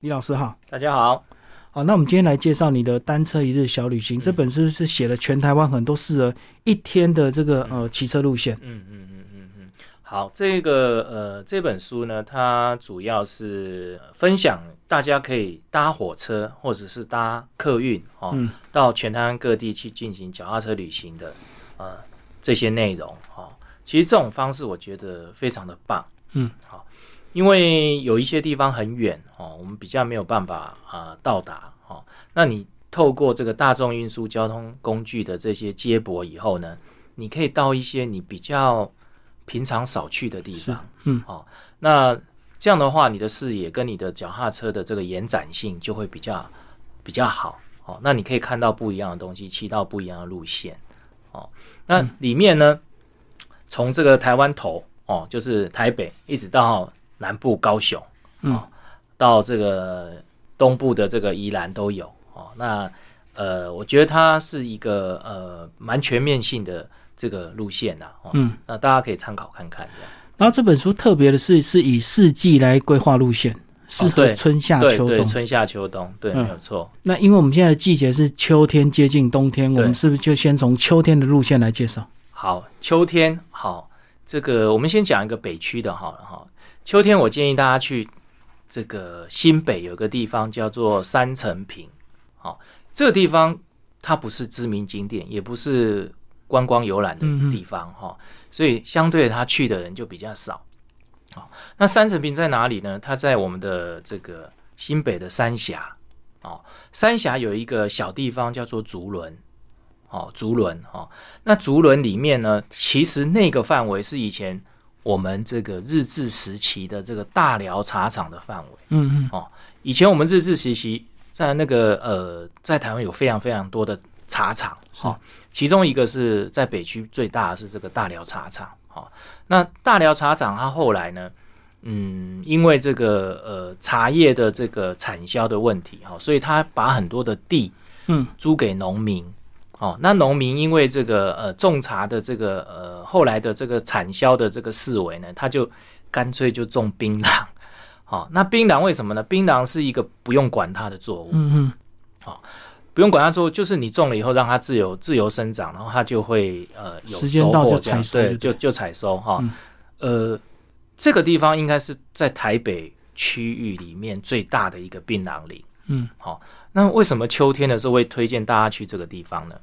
李老师好，大家好。好，那我们今天来介绍你的单车一日小旅行。这本书是写了全台湾很多适合一天的这个呃骑车路线。嗯嗯嗯嗯嗯。好，这个呃这本书呢，它主要是分享大家可以搭火车或者是搭客运哦，到全台湾各地去进行脚踏车旅行的呃这些内容哦。其实这种方式我觉得非常的棒。嗯，好。因为有一些地方很远哦，我们比较没有办法啊到达哦。那你透过这个大众运输交通工具的这些接驳以后呢，你可以到一些你比较平常少去的地方，嗯，哦，那这样的话，你的视野跟你的脚踏车的这个延展性就会比较比较好哦。那你可以看到不一样的东西，骑到不一样的路线哦。那里面呢，从这个台湾头哦，就是台北一直到。南部高雄，嗯，到这个东部的这个宜兰都有哦。那呃，我觉得它是一个呃蛮全面性的这个路线呐。嗯，那大家可以参考看看。然后这本书特别的是，是以四季来规划路线，适合春夏秋冬。春夏秋冬，对，没有错。那因为我们现在的季节是秋天接近冬天，我们是不是就先从秋天的路线来介绍？好，秋天好，这个我们先讲一个北区的，好了哈。秋天，我建议大家去这个新北有个地方叫做三层坪，好，这个地方它不是知名景点，也不是观光游览的地方哈，所以相对它去的人就比较少。好，那三层坪在哪里呢？它在我们的这个新北的三峡，哦，三峡有一个小地方叫做竹轮，哦，竹轮，哦，那竹轮里面呢，其实那个范围是以前。我们这个日治时期的这个大寮茶厂的范围，嗯嗯，哦，以前我们日治时期在那个呃，在台湾有非常非常多的茶厂，哈，其中一个是在北区最大的是这个大寮茶厂，哈，那大寮茶厂它后来呢，嗯，因为这个呃茶叶的这个产销的问题，哈，所以他把很多的地，嗯，租给农民。哦，那农民因为这个呃种茶的这个呃后来的这个产销的这个思维呢，他就干脆就种槟榔。好，那槟榔为什么呢？槟榔是一个不用管它的作物。嗯嗯。好，不用管它作物，就是你种了以后让它自由自由生长，然后它就会呃有收获这样。对，就就采收哈。呃，这个地方应该是在台北区域里面最大的一个槟榔林。嗯。好，那为什么秋天的时候会推荐大家去这个地方呢？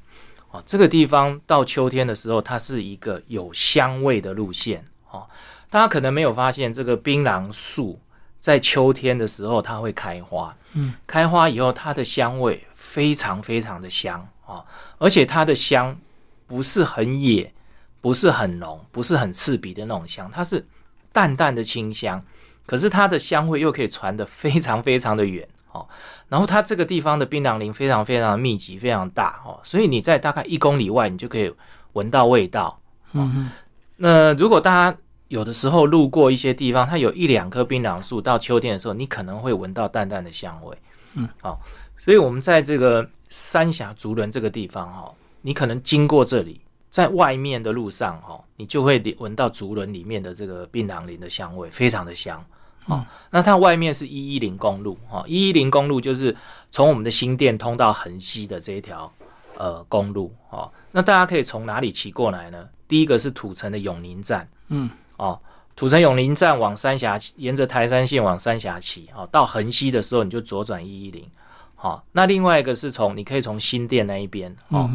哦，这个地方到秋天的时候，它是一个有香味的路线。哦，大家可能没有发现，这个槟榔树在秋天的时候它会开花。嗯，开花以后，它的香味非常非常的香啊，而且它的香不是很野，不是很浓，不是很刺鼻的那种香，它是淡淡的清香。可是它的香味又可以传得非常非常的远。哦，然后它这个地方的槟榔林非常非常的密集，非常大哦，所以你在大概一公里外，你就可以闻到味道。嗯那如果大家有的时候路过一些地方，它有一两棵槟榔树，到秋天的时候，你可能会闻到淡淡的香味。嗯，好，所以我们在这个三峡竹轮这个地方哈，你可能经过这里，在外面的路上哈，你就会闻到竹轮里面的这个槟榔林的香味，非常的香。哦，那它外面是一一零公路，哈，一一零公路就是从我们的新店通到横溪的这一条呃公路，哦，那大家可以从哪里骑过来呢？第一个是土城的永宁站，嗯，哦，土城永宁站往三峡，沿着台山线往三峡骑，哦，到横溪的时候你就左转一一零，好，那另外一个是从你可以从新店那一边，哦，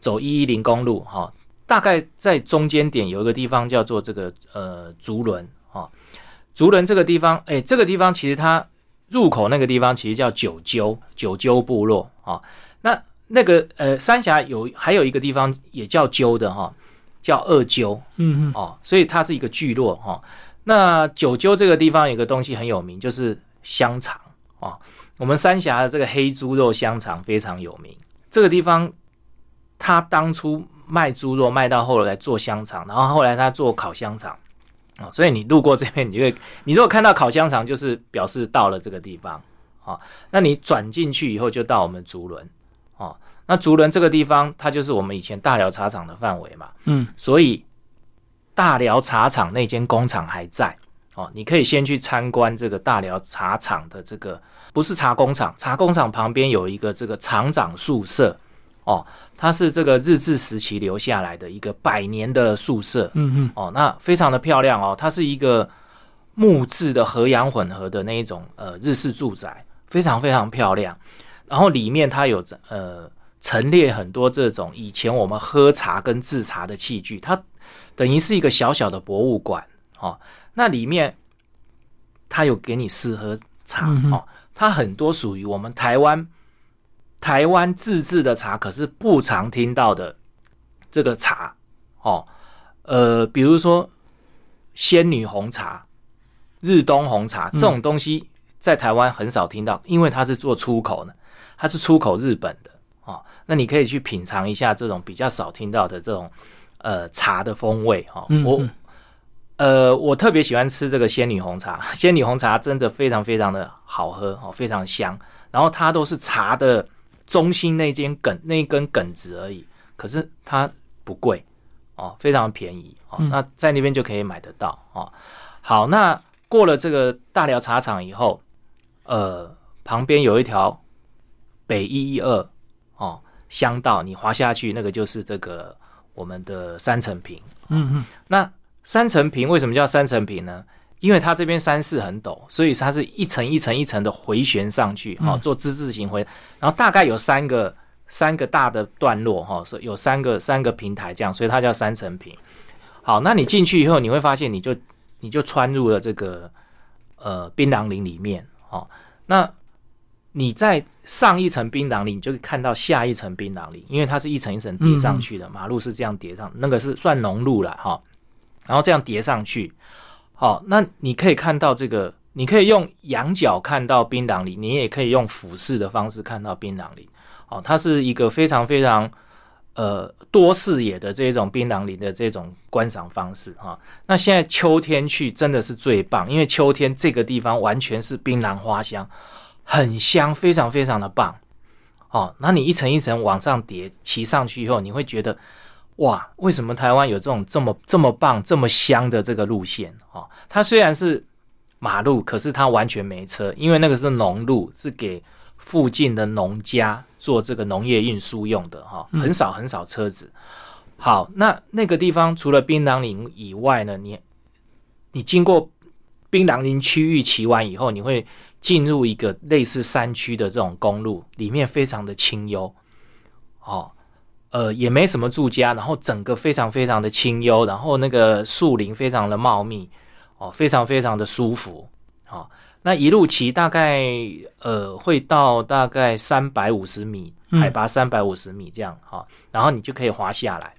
走一一零公路，哈，大概在中间点有一个地方叫做这个呃竹轮。竹轮这个地方，哎，这个地方其实它入口那个地方其实叫九鸠九鸠部落啊。那那个呃三峡有还有一个地方也叫鸠的哈，叫二鸠，嗯嗯哦，所以它是一个聚落哈。那九鸠这个地方有个东西很有名，就是香肠啊。我们三峡的这个黑猪肉香肠非常有名。这个地方他当初卖猪肉卖到后来做香肠，然后后来他做烤香肠。啊，所以你路过这边，你会，你如果看到烤香肠，就是表示到了这个地方，啊，那你转进去以后就到我们竹轮，哦，那竹轮这个地方，它就是我们以前大寮茶厂的范围嘛，嗯，所以大寮茶厂那间工厂还在，哦，你可以先去参观这个大寮茶厂的这个，不是茶工厂，茶工厂旁边有一个这个厂长宿舍，哦，它是这个日治时期留下来的一个百年的宿舍，嗯嗯，哦，那非常的漂亮哦，它是一个木质的和洋混合的那一种呃日式住宅，非常非常漂亮。然后里面它有呃陈列很多这种以前我们喝茶跟制茶的器具，它等于是一个小小的博物馆哦。那里面它有给你试喝茶嗯哦，它很多属于我们台湾台湾自制的茶，可是不常听到的这个茶哦，呃，比如说仙女红茶、日东红茶这种东西，在台湾很少听到，因为它是做出口的，它是出口日本的哦。那你可以去品尝一下这种比较少听到的这种呃茶的风味、哦。我呃，我特别喜欢吃这个仙女红茶，仙女红茶真的非常非常的好喝哦，非常香。然后它都是茶的中心那间梗那一根梗子而已，可是它不贵哦，非常便宜哦。嗯那在那边就可以买得到哦。好，那过了这个大寮茶厂以后，呃，旁边有一条北一一二哦乡道，你滑下去那个就是这个我们的三层坪。嗯嗯，那三层坪为什么叫三层坪呢？因为它这边山势很陡，所以它是一层一层一层的回旋上去，哈、嗯做之字形回，然后大概有三个三个大的段落，哈，所以有三个三个平台这样，所以它叫三层平。好，那你进去以后，你会发现你就你就穿入了这个呃槟榔林里面，哦，那你在上一层槟榔林，你就看到下一层槟榔林，因为它是一层一层叠上去的，马路是这样叠上，那个是算农路了哈、然后这样叠上去，好、那你可以看到这个，你可以用仰角看到槟榔林，你也可以用俯视的方式看到槟榔林，哦，它是一个非常非常呃多视野的这种槟榔林的这种观赏方式哈、那现在秋天去真的是最棒，因为秋天这个地方完全是槟榔花香，很香，非常非常的棒。哦，那你一层一层往上叠，骑上去以后，你会觉得哇，为什么台湾有这种这么这么棒、这么香的这个路线？哦，它虽然是马路，可是它完全没车，因为那个是农路，是给附近的农家做这个农业运输用的哈、很少很少车子。好，那那个地方除了槟榔林以外呢，你你经过槟榔林区域骑完以后，你会进入一个类似山区的这种公路，里面非常的清幽，哦，呃，也没什么住家，然后整个非常非常的清幽，然后那个树林非常的茂密，哦，非常非常的舒服，哦，那一路骑大概呃会到大概三百五十米，嗯海拔三百五十米这样哈、哦，然后你就可以滑下来。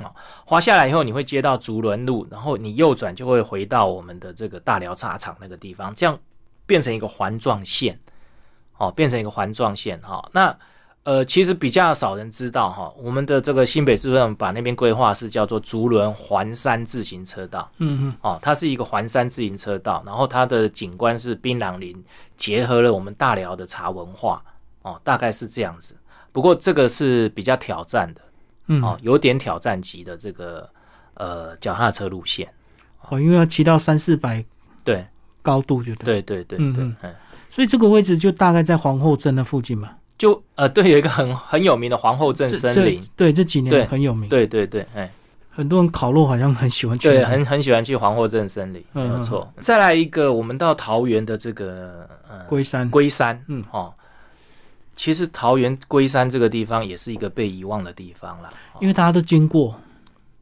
哦，滑下来以后，你会接到竹轮路，然后你右转就会回到我们的这个大寮茶厂那个地方，这样变成一个环状线，哦，变成一个环状线哈、那呃，其实比较少人知道哈、我们的这个新北市政府把那边规划是叫做竹轮环山自行车道，嗯嗯，哦，它是一个环山自行车道，然后它的景观是槟榔林，结合了我们大寮的茶文化，哦，大概是这样子。不过这个是比较挑战的，嗯。哦，有点挑战级的这个呃脚踏车路线，哦，因为要骑到三四百。对。高度就对，对对对对嗯，所以这个位置就大概在皇后镇那附近嘛。就呃对，有一个很很有名的皇后镇森林，对这几年很有名，对对对，哎。很多人烤肉好像很喜欢去对，很很喜欢去皇后镇森林，没错。再来一个，我们到桃园的这个呃龟山，龟山，嗯。哦，其实桃园龟山这个地方也是一个被遗忘的地方啦。哦。因为大家都经过。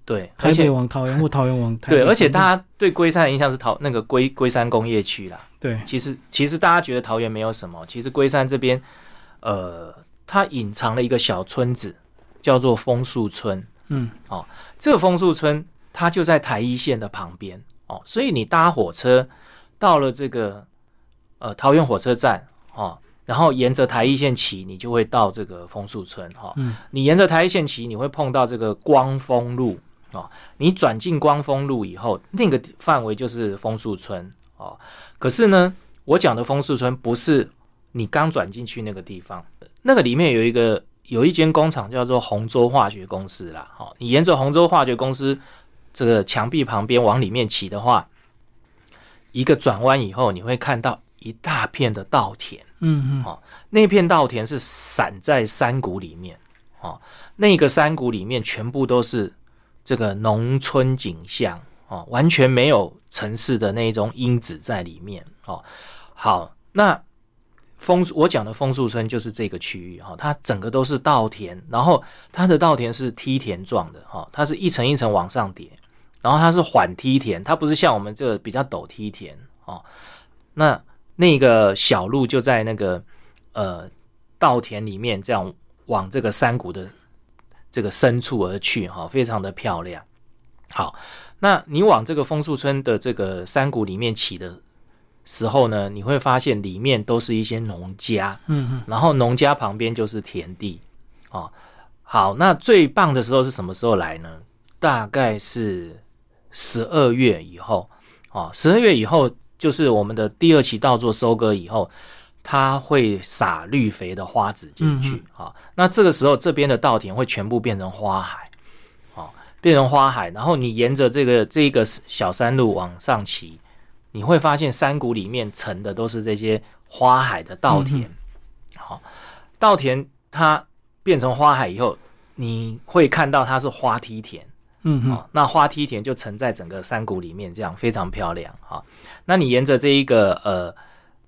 对，而台北且往桃园或桃园往 对，而且大家对龟山的印象是桃那个龟龟山工业区啦。对。其实其实大家觉得桃园没有什么，其实龟山这边，呃，它隐藏了一个小村子，叫做枫树村。嗯哦这个枫树村它就在台一线的旁边哦，所以你搭火车到了这个呃桃园火车站哦，然后沿着台一线骑，你就会到这个枫树村哈。哦嗯你沿着台一线骑，你会碰到这个光丰路哦。你转进光丰路以后，那个范围就是枫树村哦。可是呢，我讲的枫树村不是你刚转进去那个地方，那个里面有一个有一间工厂叫做洪州化学公司啦。好、你沿着洪州化学公司这个墙壁旁边往里面骑的话，一个转弯以后，你会看到一大片的稻田。嗯嗯，哦，那片稻田是散在山谷里面，哦，那个山谷里面全部都是这个农村景象，哦，完全没有城市的那种因子在里面，哦，好，那枫我讲的枫树村就是这个区域，哈，它整个都是稻田，然后它的稻田是梯田状的，哈，它是一层一层往上叠，然后它是缓梯田，它不是像我们这个比较陡梯田，哦，那。那个小路就在那个呃稻田里面，这样往这个山谷的这个深处而去，哈，非常的漂亮。好，那你往这个枫树村的这个山谷里面骑的时候呢，你会发现里面都是一些农家，嗯嗯，然后农家旁边就是田地，哦，好，那最棒的时候是什么时候来呢？大概是十二月以后，哦，十二月以后。就是我们的第二期稻作收割以后，它会撒绿肥的花籽进去啊。那这个时候，这边的稻田会全部变成花海，哦，变成花海。然后你沿着这个这一个小山路往上骑，你会发现山谷里面沉的都是这些花海的稻田。好，稻田它变成花海以后，你会看到它是花梯田。嗯哼，那花梯田就沉在整个山谷里面，这样非常漂亮哈。那你沿着这一个呃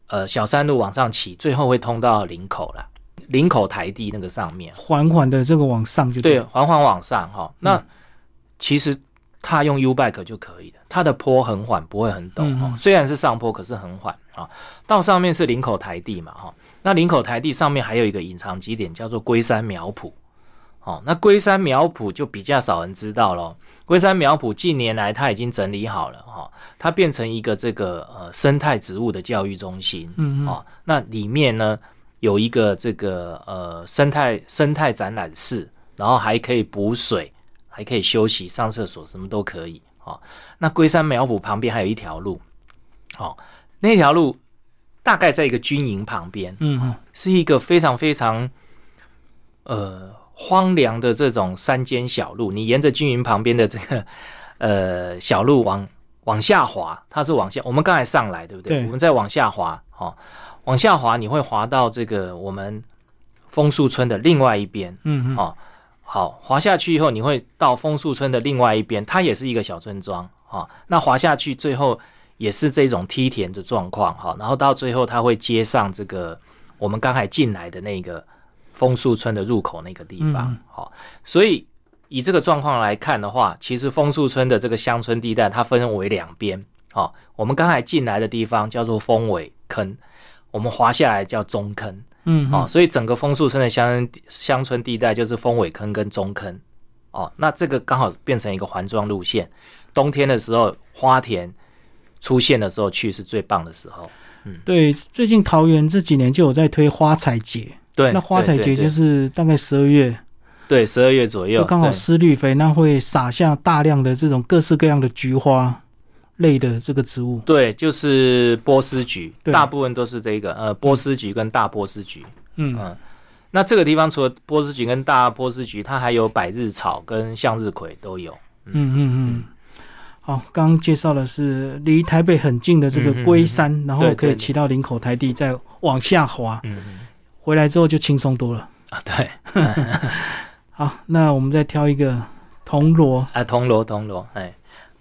呃小山路往上骑，最后会通到林口了，林口台地那个上面，缓缓的这个往上就对，缓缓往上哈。那其实它用 U bike 就可以了，它的坡很缓，不会很陡哈。虽然是上坡，可是很缓啊。到上面是林口台地嘛哈，那林口台地上面还有一个隐藏基点，叫做龟山苗圃。哦，那龟山苗圃就比较少人知道喽。龟山苗圃近年来它已经整理好了哈，它变成一个这个呃生态植物的教育中心。嗯哦，那里面呢有一个这个呃生态生态展览室，然后还可以补水，还可以休息、上厕所，什么都可以。哦，那龟山苗圃旁边还有一条路，哦，那条路大概在一个军营旁边。嗯是一个非常非常呃。荒凉的这种山间小路，你沿着军营旁边的这个 呃小路往往下滑，它是往下。我们刚才上来，对不对？我们再往下滑，哦，往下滑，你会滑到这个我们枫树村的另外一边，嗯嗯，哦，好，滑下去以后，你会到枫树村的另外一边，它也是一个小村庄，哦，那滑下去最后也是这种梯田的状况，哈，然后到最后它会接上这个我们刚才进来的那个。枫树村的入口那个地方，好，所以以这个状况来看的话，其实枫树村的这个乡村地带，它分为两边，好，我们刚才进来的地方叫做枫尾坑，我们滑下来叫中坑，嗯，好，所以整个枫树村的乡乡村地带就是枫尾坑跟中坑，哦，那这个刚好变成一个环状路线，冬天的时候花田出现的时候去是最棒的时候，嗯，对，最近桃园这几年就有在推花彩节。对，那花彩节就是大概十二月，对，十二月左右，就刚好施绿肥，那会撒下大量的这种各式各样的菊花类的这个植物。对，就是波斯菊，大部分都是这个，呃，波斯菊跟大波斯菊。嗯嗯，那这个地方除了波斯菊跟大波斯菊，它还有百日草跟向日葵都有。嗯嗯嗯。好，刚刚介绍的是离台北很近的这个龟山，然后可以骑到林口台地，再往下滑。嗯嗯。回来之后就轻松多了啊！对，好，那我们再挑一个铜锣啊，铜锣，铜锣，哎，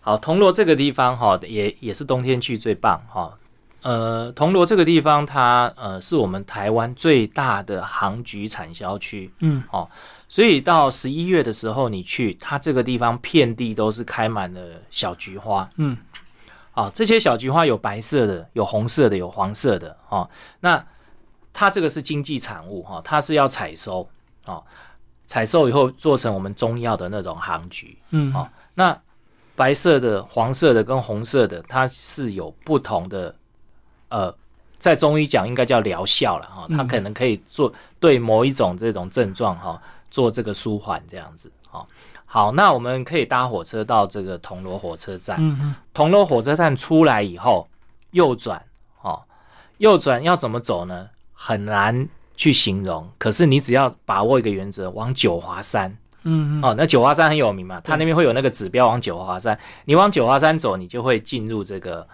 好，铜锣这个地方哈，也也是冬天去最棒哈。呃，铜锣这个地方，它呃是我们台湾最大的杭菊产销区，嗯，哦，所以到十一月的时候你去，它这个地方遍地都是开满了小菊花，嗯，好，这些小菊花有白色的，有红色的，有黄色的，哦，那。它这个是经济产物哈，它是要采收哦，采收以后做成我们中药的那种杭菊，嗯，哦，那白色的、黄色的跟红色的，它是有不同的，呃，在中医讲应该叫疗效了哈，它可能可以做对某一种这种症状哈做这个舒缓这样子，好，好，那我们可以搭火车到这个铜锣火车站，铜锣火车站出来以后右转，哦，右转要怎么走呢？很难去形容，可是你只要把握一个原则，往九华山，嗯，哦，那九华山很有名嘛，它那边会有那个指标往九华山，你往九华山走，你就会进入这个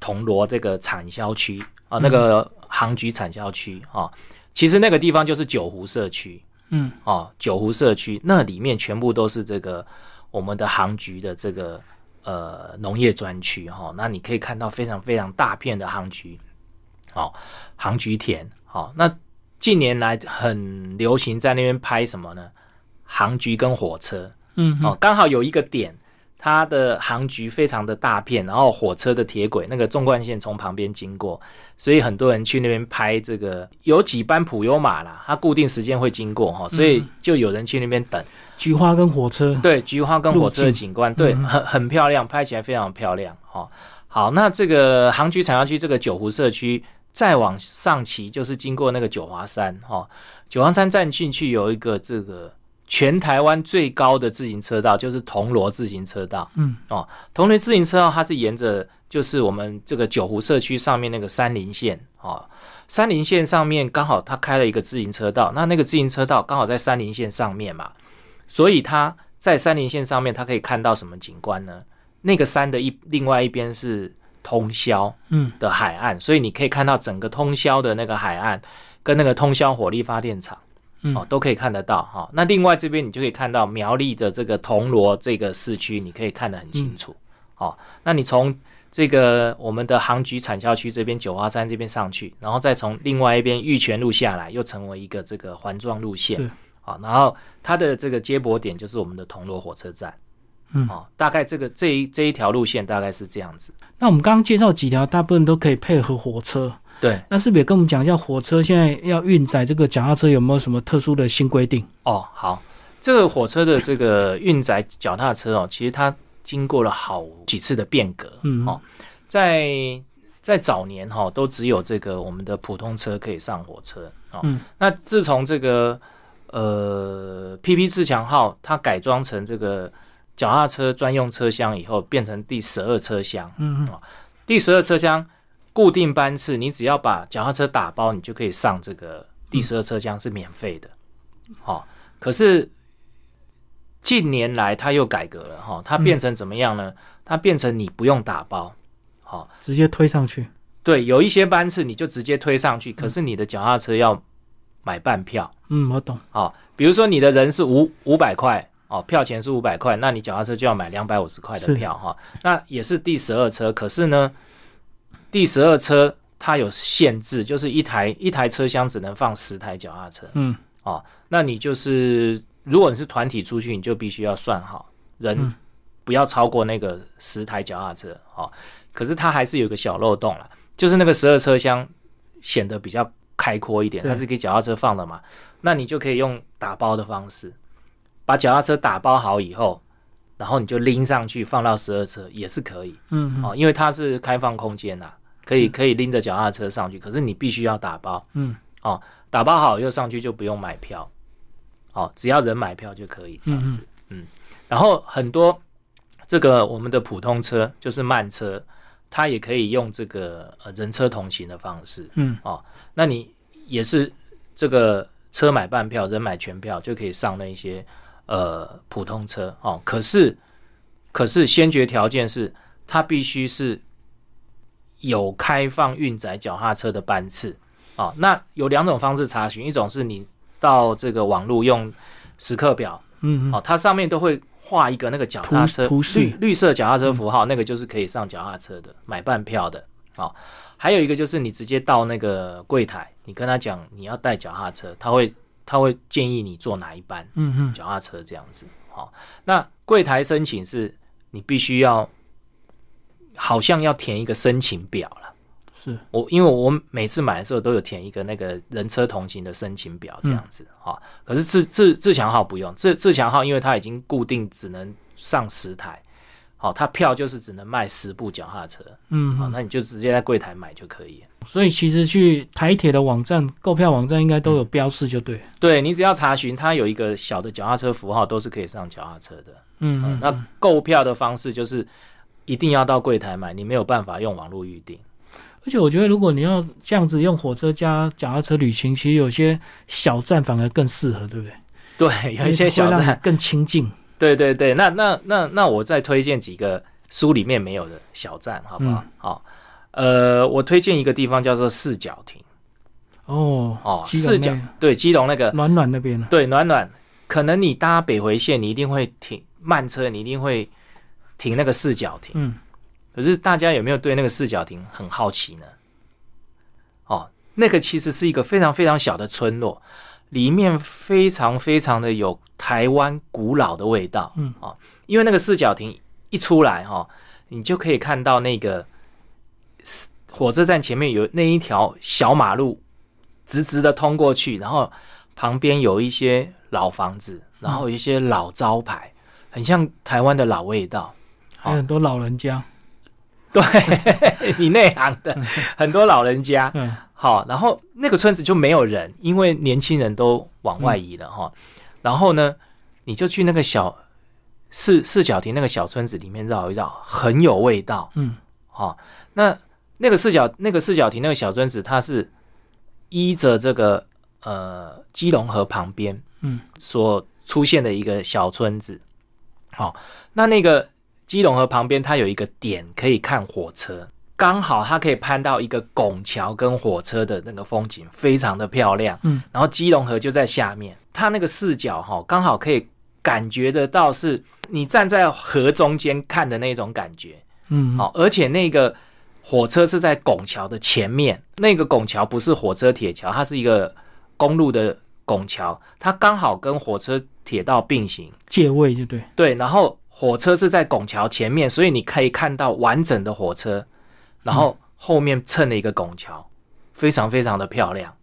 铜锣这个产销区啊，那个杭局产销区啊，其实那个地方就是九湖社区，嗯，哦，九湖社区那里面全部都是这个我们的杭局的这个呃农业专区哈，那你可以看到非常非常大片的杭局，哦，杭局田，好，那近年来很流行在那边拍什么呢？航局跟火车，嗯，哦，刚好有一个点。它的航局非常的大片，然后火车的铁轨那个纵贯线从旁边经过，所以很多人去那边拍这个。有几班普悠马啦，它固定时间会经过哈，所以就有人去那边等。菊花跟火车，对，菊花跟火车的景观，对，很很漂亮，拍起来非常漂亮哈。好，那这个航局产业区这个九湖社区再往上骑，就是经过那个九华山哈。九华山站进去有一个这个。全台湾最高的自行车道就是铜锣自行车道。嗯，哦，铜锣自行车道它是沿着就是我们这个九湖社区上面那个山林线。哦，山林线上面刚好它开了一个自行车道，那那个自行车道刚好在山林线上面嘛，所以它在山林线上面它可以看到什么景观呢？那个山的一另外一边是通宵嗯的海岸，所以你可以看到整个通宵的那个海岸跟那个通宵火力发电厂。哦，都可以看得到哈。那另外这边你就可以看到苗栗的这个铜锣这个市区，你可以看得很清楚。哦，那你从这个我们的航局产销区这边九华山这边上去，然后再从另外一边玉泉路下来，又成为一个这个环状路线。好，然后它的这个接驳点就是我们的铜锣火车站。嗯，哦，大概这个这一这一条路线大概是这样子。那我们刚刚介绍几条，大部分都可以配合火车。对，那是不是也跟我们讲一下火车现在要运载这个脚踏车有没有什么特殊的新规定？哦，好，这个火车的这个运载脚踏车哦，其实它经过了好几次的变革。嗯，哦，在在早年哈，都只有这个我们的普通车可以上火车。哦，嗯，那自从这个呃 PP 自强号它改装成这个脚踏车专用车厢以后，变成第十二车厢。嗯嗯，第十二车厢。固定班次，你只要把脚踏车打包，你就可以上这个第十二车厢是免费的。好，可是近年来它又改革了哈，它变成怎么样呢？它变成你不用打包，好，直接推上去。对，有一些班次你就直接推上去，可是你的脚踏车要买半票。嗯，我懂。好，比如说你的人是五五百块哦，票钱是五百块，那你脚踏车就要买两百五十块的票哈。那也是第十二车，可是呢？第十二车它有限制，就是一台一台车厢只能放十台脚踏车。嗯，哦，那你就是如果你是团体出去，你就必须要算好人不要超过那个十台脚踏车。哦，可是它还是有个小漏洞了，就是那个十二车厢显得比较开阔一点，它是给脚踏车放的嘛。那你就可以用打包的方式，把脚踏车打包好以后。然后你就拎上去放到十二车也是可以，嗯，哦，因为它是开放空间呐。可以可以拎着脚踏车上去，可是你必须要打包，嗯，哦，打包好又上去就不用买票，哦，只要人买票就可以这样子，嗯，然后很多这个我们的普通车就是慢车，它也可以用这个呃人车同行的方式，嗯，哦，那你也是这个车买半票，人买全票就可以上那些呃普通车哦，可是可是先决条件是它必须是。有开放运载脚踏车的班次哦，那有两种方式查询，一种是你到这个网络用时刻表，嗯，哦，它上面都会画一个那个脚踏车绿绿色脚踏车符号，那个就是可以上脚踏车的，买半票的，好，还有一个就是你直接到那个柜台，你跟他讲你要带脚踏车，他会他会建议你坐哪一班，嗯嗯，脚踏车这样子，好，那柜台申请是你必须要。好像要填一个申请表了，是。我因为我每次买的时候都有填一个那个人车同行的申请表这样子哈，可是自自自强号不用，自自强号因为它已经固定只能上十台，好，他票就是只能卖十部脚踏车，嗯，好，那你就直接在柜台买就可以。所以其实去台铁的网站购票网站应该都有标示，就对。对你只要查询，它有一个小的脚踏车符号，都是可以上脚踏车的。嗯，那购票的方式就是。一定要到柜台买，你没有办法用网络预订。而且我觉得，如果你要这样子用火车加脚踏车旅行，其实有些小站反而更适合，对不对？对，有一些小站更亲近。对对对，那那那那我再推荐几个书里面没有的小站，好不好？好，呃，我推荐一个地方叫做四角亭。哦哦，四角对，基隆那个。暖暖那边呢？对暖暖，可能你搭北回线，你一定会停慢车，你一定会停那个四角亭。嗯，可是大家有没有对那个四角亭很好奇呢？哦，那个其实是一个非常非常小的村落，里面非常非常的有台湾古老的味道。嗯，哦，因为那个四角亭一出来哈、哦，你就可以看到那个火车站前面有那一条小马路，直直的通过去，然后旁边有一些老房子，然后有一些老招牌，很像台湾的老味道。还有很多老人家。对 你内行的，很多老人家，嗯好，然后那个村子就没有人，因为年轻人都往外移了哈。然后呢，你就去那个小四四角亭那个小村子里面绕一绕，很有味道。嗯好，那那个四角那个四角亭那个小村子，它是依着这个呃基隆河旁边嗯所出现的一个小村子。好，那那个基隆河旁边，它有一个点可以看火车，刚好它可以攀到一个拱桥跟火车的那个风景，非常的漂亮。嗯，然后基隆河就在下面，它那个视角哈，刚好可以感觉得到是你站在河中间看的那种感觉。嗯，好，而且那个火车是在拱桥的前面，那个拱桥不是火车铁桥，它是一个公路的拱桥，它刚好跟火车铁道并行。借位就对。对，然后火车是在拱桥前面，所以你可以看到完整的火车，然后后面蹭了一个拱桥，非常非常的漂亮。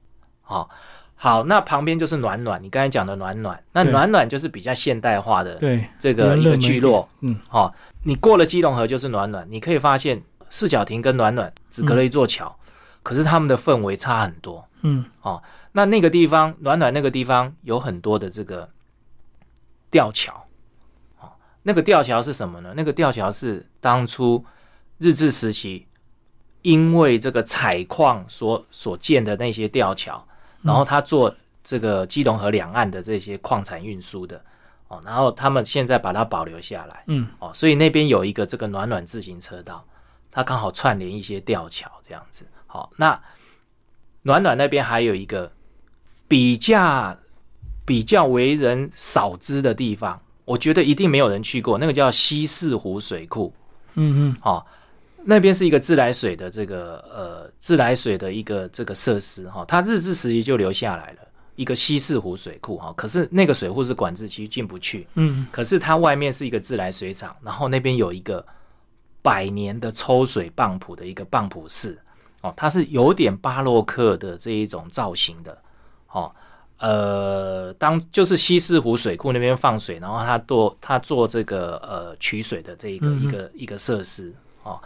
好、好，那旁边就是暖暖，你刚才讲的暖暖，那暖暖就是比较现代化的对，这个一个聚落。嗯，好、你过了基隆河就是暖暖，你可以发现四角亭跟暖暖只隔了一座桥，可是他们的氛围差很多。嗯哦那那个地方暖暖那个地方有很多的这个吊桥，哦，那个吊桥是什么呢？那个吊桥是当初日治时期因为这个采矿所所建的那些吊桥，然后他做这个基隆河两岸的这些矿产运输的，哦，然后他们现在把它保留下来，嗯哦，所以那边有一个这个暖暖自行车道，它刚好串联一些吊桥这样子。好，那暖暖那边还有一个比较比较为人少知的地方，我觉得一定没有人去过，那个叫西四湖水库。嗯嗯哦，那边是一个自来水的这个呃自来水的一个这个设施哈、它日治时期就留下来了一个西四湖水库哈、可是那个水库是管制区进不去，嗯可是它外面是一个自来水厂，然后那边有一个百年的抽水棒浦的一个棒浦室哦，它是有点巴洛克的这一种造型的哦。呃，当就是西四湖水库那边放水，然后它做它做这个呃取水的这一个、一个一个设施哦，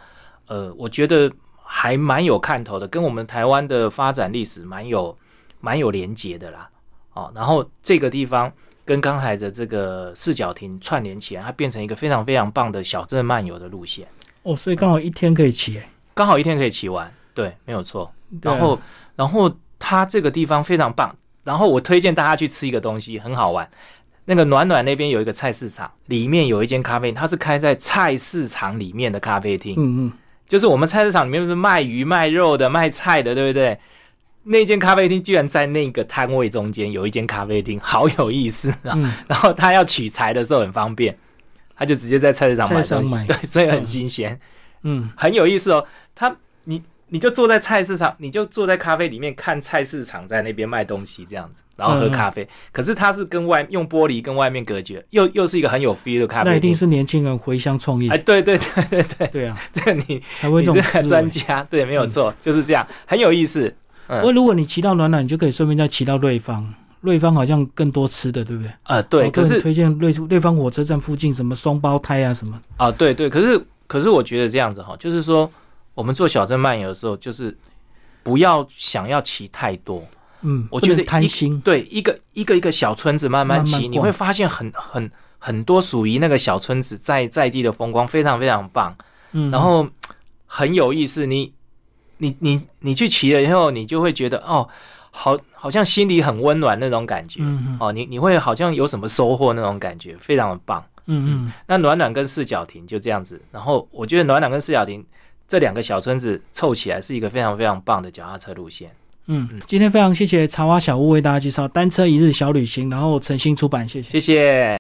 呃，我觉得还蛮有看头的，跟我们台湾的发展历史蛮有蛮有连结的啦。哦，然后这个地方跟刚才的这个四角亭串联起来，它变成一个非常非常棒的小镇漫游的路线，哦，所以刚好一天可以骑。哎刚好一天可以骑完，对，没有错。然后，然后它这个地方非常棒，然后我推荐大家去吃一个东西，很好玩。那个暖暖那边有一个菜市场，里面有一间咖啡，它是开在菜市场里面的咖啡厅，嗯嗯，就是我们菜市场里面是卖鱼、卖肉的、卖菜的，对不对？那间咖啡厅居然在那个摊位中间有一间咖啡厅，好有意思啊！嗯 然后他要取材的时候很方便，他就直接在菜市场买东西，对，所以很新鲜。嗯很有意思哦。他你你就坐在菜市场，你就坐在咖啡里面看菜市场在那边卖东西这样子，然后喝咖啡。可是它是跟外用玻璃跟外面隔绝，又又是一个很有 feel 的咖啡厅。那一定是年轻人回乡创业哎，。对对对对对对啊，对，你才会你这个这种专家，对，没有错，就是这样，很有意思。不过如果你骑到暖暖，你就可以顺便再骑到瑞芳。瑞芳好像更多吃的，对不对？呃，对，可是推荐瑞瑞芳火车站附近什么双胞胎啊什么。啊，对对，可是可是我觉得这样子哈，就是说我们做小镇漫游的时候，就是不要想要骑太多。嗯，我觉得一贪心。对，一个一个一个小村子慢慢骑，慢慢你会发现很很很多属于那个小村子在在地的风光，非常非常棒，嗯，然后很有意思。你你你你去骑了以后，你就会觉得哦，好好像心里很温暖那种感觉。嗯嗯哦，你你会好像有什么收获那种感觉，非常的棒。嗯嗯那暖暖跟四角亭就这样子，然后我觉得暖暖跟四角亭这两个小村子凑起来是一个非常非常棒的脚踏车路线。嗯，今天非常谢谢茶花小屋为大家介绍单车一日小旅行，然后诚心出版，谢谢，谢谢。